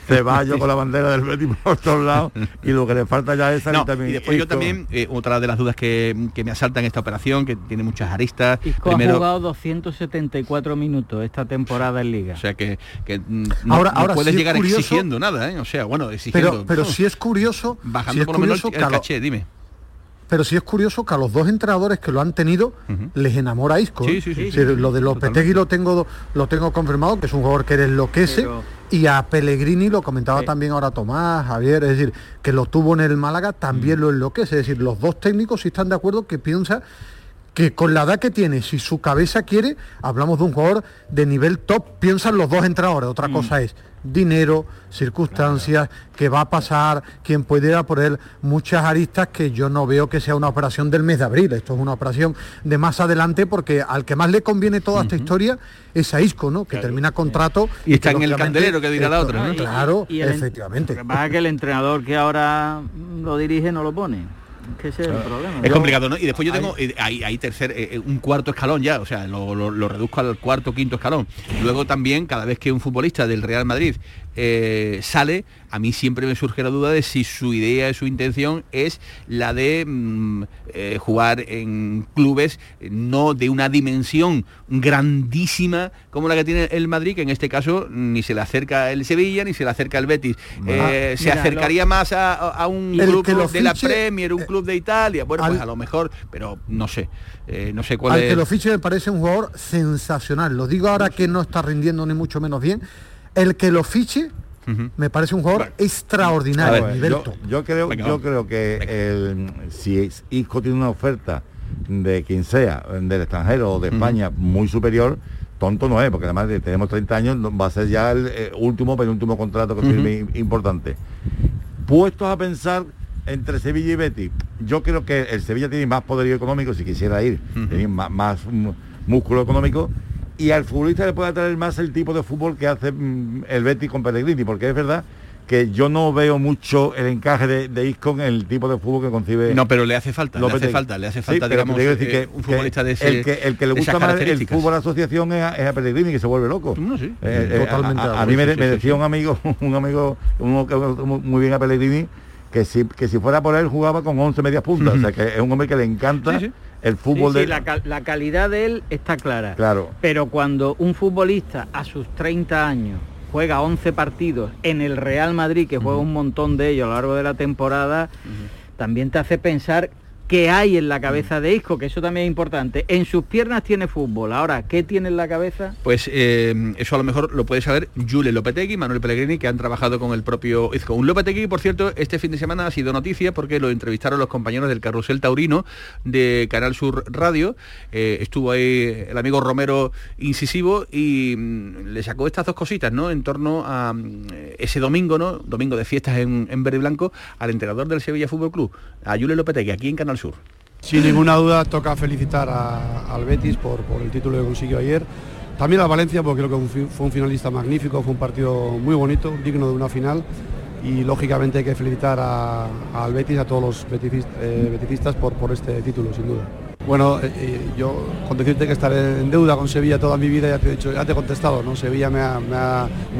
Ceballos con la bandera del Betis por todos lados y lo que le falta ya es no, y después yo también eh, otra de las dudas que, me asaltan esta operación que tiene muchas aristas. Isco ha jugado 274 minutos esta temporada en liga. O sea que, mm, no, ahora, ahora puedes llegar exigiendo nada ¿eh? o sea bueno exigiendo pero, pero si es curioso bajando por lo menos el caché dime pero sí es curioso que a los dos entrenadores que lo han tenido les enamora Isco. Sí, sí, sí, lo de Lopetegui lo tengo, lo tengo confirmado, que es un jugador que enloquece. Y a Pellegrini, lo comentaba también ahora Tomás, Javier, es decir, que lo tuvo en el Málaga, también lo enloquece. Es decir, los dos técnicos sí están de acuerdo que piensa que con la edad que tiene, si su cabeza quiere, hablamos de un jugador de nivel top, piensan los dos entrenadores. Otra cosa es dinero, circunstancias, que va a pasar, quién puede ir a por él, muchas aristas que yo no veo que sea una operación del mes de abril, esto es una operación de más adelante porque al que más le conviene toda esta historia es a Isco, ¿no? Que termina contrato. Y está en el candelero que dirá la otra, ¿no? Claro, efectivamente. Lo que que el entrenador que ahora lo dirige no lo pone es complicado, ¿no? Y después yo tengo ahí, eh, tercer, eh, eh, un cuarto escalón ya, o sea, lo, lo, reduzco al cuarto, quinto escalón. Luego también, cada vez que un futbolista del Real Madrid sale, a mí siempre me surge la duda de si su idea, su intención es la de mm, eh, jugar en clubes no de una dimensión grandísima como la que tiene el Madrid, que en este caso ni se le acerca el Sevilla ni se le acerca el Betis. Eh, se acercaría más a, un club de la Premier, un club de Italia. Bueno, pues a lo mejor, pero no sé. Eh, no sé cuál al es. que lo fiche me parece un jugador sensacional. Lo digo ahora que no está rindiendo ni mucho menos bien. El que lo fiche me parece un jugador extraordinario. yo, creo, yo creo que si Isco tiene una oferta de quien sea, del extranjero o de España, muy superior, tonto no es, porque además tenemos 30 años, va a ser ya el eh, último, penúltimo contrato que uh importante. Puestos a pensar entre Sevilla y Betis, yo creo que el Sevilla tiene más poderío económico si quisiera ir, tiene más músculo económico y al futbolista le puede atraer más el tipo de fútbol que hace mm, el Betis con Pellegrini, porque es verdad que yo no veo mucho el encaje de, Isco en el tipo de fútbol que concibe. No, pero le hace falta, le hace falta, le hace falta, digamos, decir que, un futbolista de ese, el que, el que le gusta más el fútbol asociación es a, Pellegrini que se vuelve loco. sí. Eh, Totalmente. A, mí me, decía un amigo, un amigo, uno que muy bien a Pellegrini, que si, que si fuera por él jugaba con 11 medias puntas. o sea, que es un hombre que le encanta el fútbol de... La, la, calidad de él está clara. Claro. Pero cuando un futbolista a sus 30 años juega 11 partidos en el Real Madrid, que juega un montón de ellos a lo largo de la temporada, también te hace pensar qué hay en la cabeza de Isco, que eso también es importante. En sus piernas tiene fútbol, ahora, ¿qué tiene en la cabeza? Pues eh, eso a lo mejor lo puede saber Jule Lopetegui, Manuel Pellegrini, que han trabajado con el propio Isco. Un Lopetegui, por cierto, este fin de semana ha sido noticia porque lo entrevistaron los compañeros del Carrusel Taurino de Canal Sur Radio. Eh, estuvo ahí el amigo Romero incisivo y mm, le sacó estas dos cositas, ¿no? En torno a mm, ese domingo, ¿no? Domingo de fiestas en, en Verde y Blanco, al entrenador del Sevilla Fútbol Club, a Jule Lopetegui, aquí en Canal Sin ninguna duda toca felicitar al Betis por, el título que consiguió ayer. También a Valencia porque creo que fue un finalista magnífico, fue un partido muy bonito, digno de una final y lógicamente hay que felicitar al Betis, a todos los eh, beticistas por, por este título, sin duda. Bueno, eh, eh, yo con decirte que estaré en deuda con Sevilla toda mi vida, ya te he dicho, ya te he contestado, ¿no? Sevilla me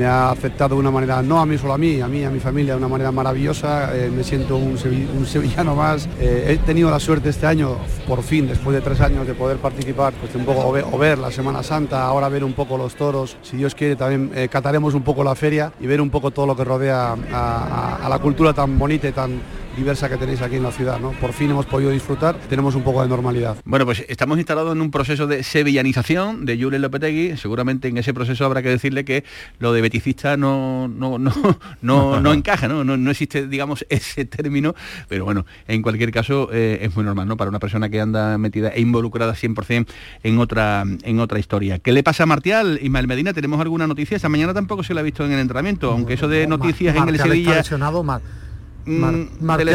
ha, aceptado de una manera, no a mí solo a mí, a mí, a mi familia, de una manera maravillosa, eh, me siento un, sevillano más. he tenido la suerte este año, por fin, después de tres años, de poder participar, pues un poco, o ver, la Semana Santa, ahora ver un poco los toros, si Dios quiere también cataremos un poco la feria y ver un poco todo lo que rodea a la cultura tan bonita y tan diversa que tenéis aquí en la ciudad. ¿no? Por fin hemos podido disfrutar, tenemos un poco de normalidad. Bueno, pues estamos instalados en un proceso de sevillanización de Julen Lopetegui. Seguramente en ese proceso habrá que decirle que lo de beticista no, no, no, no, no encaja, ¿no? ¿no? existe, digamos, ese término, pero bueno, en cualquier caso eh, es muy normal, ¿no? Para una persona que anda metida e involucrada 100% en otra, en otra historia. ¿Qué le pasa a Martial? Ismael Medina, ¿tenemos alguna noticia? Esta mañana tampoco se la ha visto en el entrenamiento, aunque eso de noticias en el Sevilla... Mar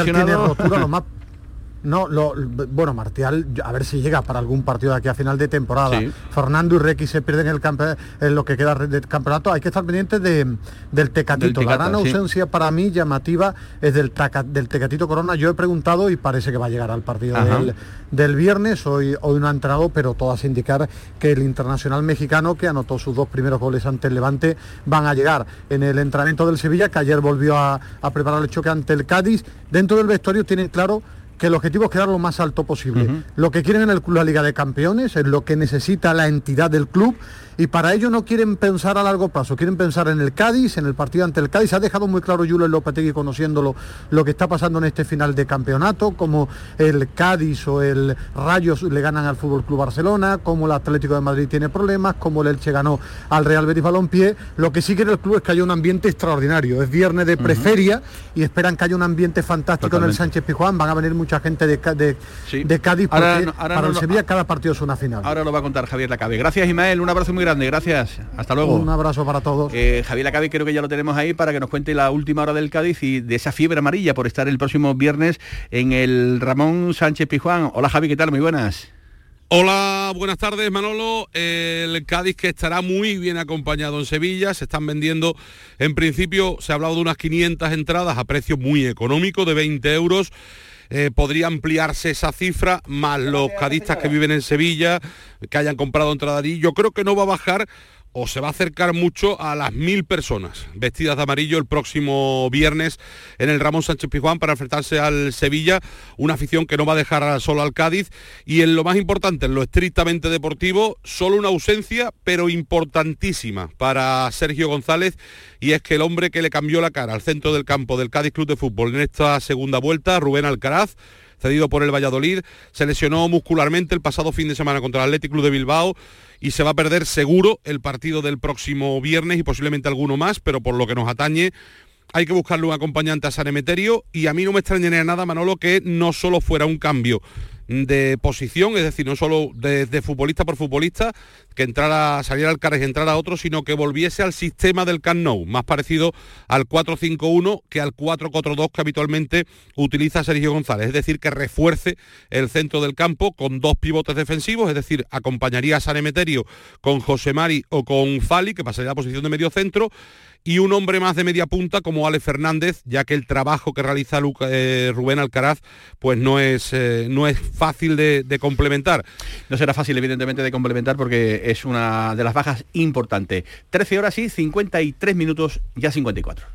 Tiene rotura lo más no, lo, bueno, Martial, a ver si llega para algún partido de aquí a final de temporada. Fernando y Requi se pierden el en lo que queda del campeonato. Hay que estar pendientes de, del Tecatito. la gran ausencia para mí llamativa es del, del Tecatito Corona. Yo he preguntado y parece que va a llegar al partido del, viernes. Hoy, hoy no ha entrado, pero todas indicar que el internacional mexicano, que anotó sus dos primeros goles ante el Levante, van a llegar en el entrenamiento del Sevilla, que ayer volvió a, a preparar el choque ante el Cádiz. Dentro del vestuario tienen claro que el objetivo es quedar lo más alto posible. Lo que quieren en el club, la Liga de Campeones, es lo que necesita la entidad del club y para ello no quieren pensar a largo plazo, quieren pensar en el Cádiz, en el partido ante el Cádiz. Ha dejado muy claro Julio Lopetegui conociéndolo lo que está pasando en este final de campeonato, como el Cádiz o el Rayos le ganan al Fútbol Club Barcelona, como el Atlético de Madrid tiene problemas, como el Elche ganó al Real Betis Balompié. Lo que sí quiere el club es que haya un ambiente extraordinario. Es viernes de preferia y esperan que haya un ambiente fantástico en el Sánchez Pijuán. Van a venir mucha gente de, de, Cádiz porque para el Sevilla cada partido es una final. Ahora lo va a contar Javier Lacabe. Gracias Ismael, un abrazo muy grande, gracias. Hasta luego. Un abrazo para todos. Eh, Javier Lacabe creo que ya lo tenemos ahí para que nos cuente la última hora del Cádiz y de esa fiebre amarilla por estar el próximo viernes en el Ramón Sánchez Pijuán. Hola Javi, ¿qué tal? Muy buenas. Hola, buenas tardes Manolo. El Cádiz que estará muy bien acompañado en Sevilla. Se están vendiendo, en principio se ha hablado de unas 500 entradas a precio muy económico, de 20 euros. Eh, podría ampliarse esa cifra, más los cadistas que viven en Sevilla, que hayan comprado entrada allí. Yo creo que no va a bajar o se va a acercar mucho a las mil personas vestidas de amarillo el próximo viernes en el Ramón Sánchez Pizjuán para enfrentarse al Sevilla, una afición que no va a dejar solo al Cádiz. Y en lo más importante, en lo estrictamente deportivo, solo una ausencia, pero importantísima para Sergio González y es que el hombre que le cambió la cara al centro del campo del Cádiz Club de Fútbol en esta segunda vuelta, Rubén Alcaraz, cedido por el Valladolid, se lesionó muscularmente el pasado fin de semana contra el Athletic Club de Bilbao y se va a perder seguro el partido del próximo viernes y posiblemente alguno más, pero por lo que nos atañe hay que buscarle un acompañante a San Emeterio y a mí no me extrañaría nada, Manolo, que no solo fuera un cambio de posición, es decir, no solo de, futbolista por futbolista, que entrara, saliera al Cares y entrara otro, sino que volviese al sistema del Camp Nou, más parecido al 4-5-1 que al 4-4-2 que habitualmente utiliza Sergio González, es decir, que refuerce el centro del campo con dos pivotes defensivos, es decir, acompañaría a San Emeterio con José Mari o con Fali, que pasaría a la posición de medio centro, y un hombre más de media punta como Ale Fernández, ya que el trabajo que realiza eh, Rubén Alcaraz pues no es, eh, no es fácil de, complementar. No será fácil, evidentemente, de complementar porque es una de las bajas importantes. 13 horas y 53 minutos, ya 54.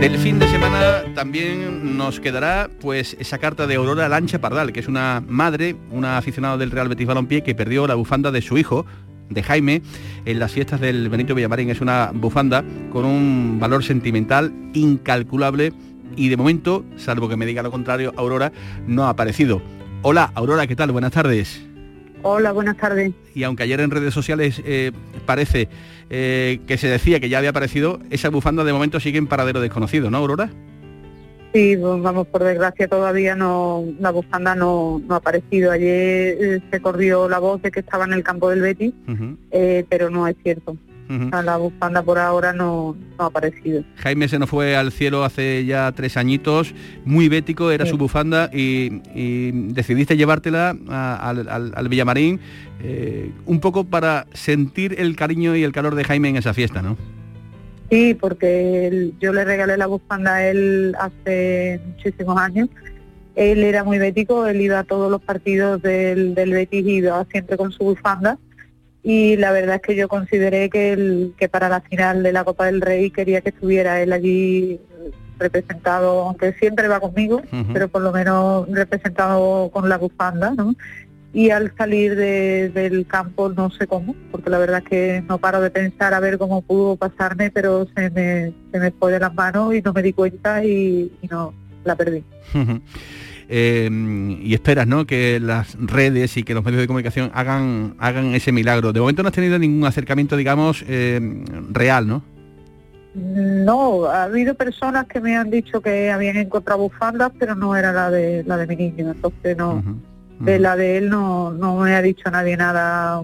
Del fin de semana también nos quedará pues esa carta de Aurora Lancha Pardal, que es una madre, una aficionada del Real Betis Balompié que perdió la bufanda de su hijo, de Jaime, en las fiestas del Benito Villamarín. Es una bufanda con un valor sentimental incalculable y de momento, salvo que me diga lo contrario, Aurora no ha aparecido. Hola, Aurora, ¿qué tal? Buenas tardes. Hola, buenas tardes. Y aunque ayer en redes sociales eh, parece eh, que se decía que ya había aparecido, esa bufanda de momento sigue en paradero desconocido, ¿no, Aurora? Sí, pues vamos, por desgracia todavía no, la bufanda no, ha aparecido. Ayer eh, se corrió la voz de que estaba en el campo del Betis, pero no es cierto la bufanda por ahora no, ha aparecido. Jaime se nos fue al cielo hace ya tres añitos, muy bético era su bufanda y, decidiste llevártela al, Villamarín eh, un poco para sentir el cariño y el calor de Jaime en esa fiesta, ¿no? Sí, porque yo le regalé la bufanda a él hace muchísimos años. Él era muy bético, él iba a todos los partidos del, del Betis y iba siempre con su bufanda y la verdad es que yo consideré que, el, que para la final de la Copa del Rey quería que estuviera él allí representado, aunque siempre va conmigo, pero por lo menos representado con la bufanda, ¿no? Y al salir del campo no sé cómo, porque la verdad es que no paro de pensar a ver cómo pudo pasarme, pero se me, se me fue de las manos y no me di cuenta y, y no la perdí. Eh, y esperas ¿no? que las redes y que los medios de comunicación hagan, hagan ese milagro. De momento no has tenido ningún acercamiento, digamos, eh, real, ¿no? No, ha habido personas que me han dicho que habían encontrado bufandas, pero no era la de la de mi niño, entonces no, de la de él no, no me ha dicho nadie nada,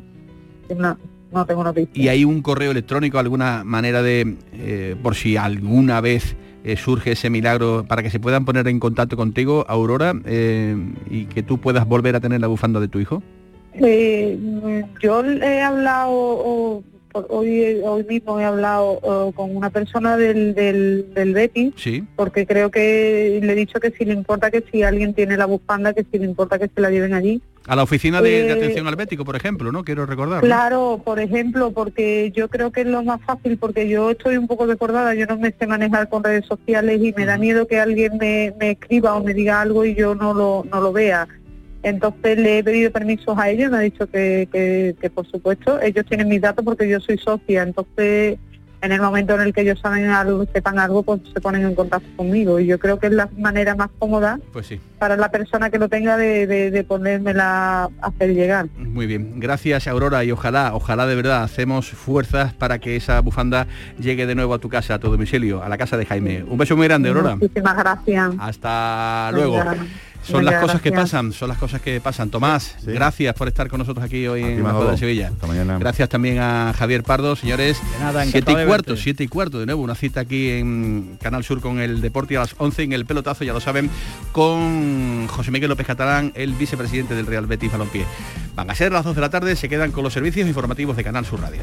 no, tengo noticias. ¿Y hay un correo electrónico, alguna manera de, eh, por si alguna vez eh, surge ese milagro para que se puedan poner en contacto contigo, Aurora, eh, y que tú puedas volver a tener la bufanda de tu hijo? Yo he hablado, hoy, hoy mismo he hablado con una persona del, del, del Betis, sí. porque creo que le he dicho que si le importa que si alguien tiene la bufanda, que si le importa que se la lleven allí. A la oficina de, eh, atención al bético, por ejemplo, ¿no? Quiero recordar. Claro, por ejemplo, porque yo creo que es lo más fácil, porque yo estoy un poco desbordada, yo no me sé manejar con redes sociales y me da miedo que alguien me, escriba o me diga algo y yo no lo, no lo vea. Entonces le he pedido permisos a ellos, me ha dicho que, que, que por supuesto ellos tienen mis datos porque yo soy socia, entonces en el momento en el que ellos saben algo, sepan algo, pues se ponen en contacto conmigo. Y yo creo que es la manera más cómoda pues sí. para la persona que lo tenga de, de, de ponérmela a hacer llegar. Muy bien, gracias Aurora y ojalá, ojalá de verdad hacemos fuerzas para que esa bufanda llegue de nuevo a tu casa, a tu domicilio, a la casa de Jaime. Un beso muy grande, Aurora. Muchísimas gracias. Hasta luego. Son las cosas que pasan, son las cosas que pasan. Tomás, gracias por estar con nosotros aquí hoy en la de Sevilla. Gracias también a Javier Pardo, señores. Nada, siete y cuarto, siete y cuarto de nuevo, una cita aquí en Canal Sur con el deporte a las 11 en el pelotazo, ya lo saben, con José Miguel López Catalán, el vicepresidente del Real Betis Balompié. Van a ser las 2 de la tarde, se quedan con los servicios informativos de Canal Sur Radio.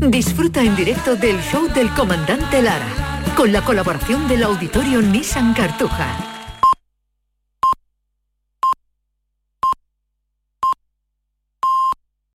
Disfruta en directo del show del comandante Lara, con la colaboración del auditorio Nissan Cartuja.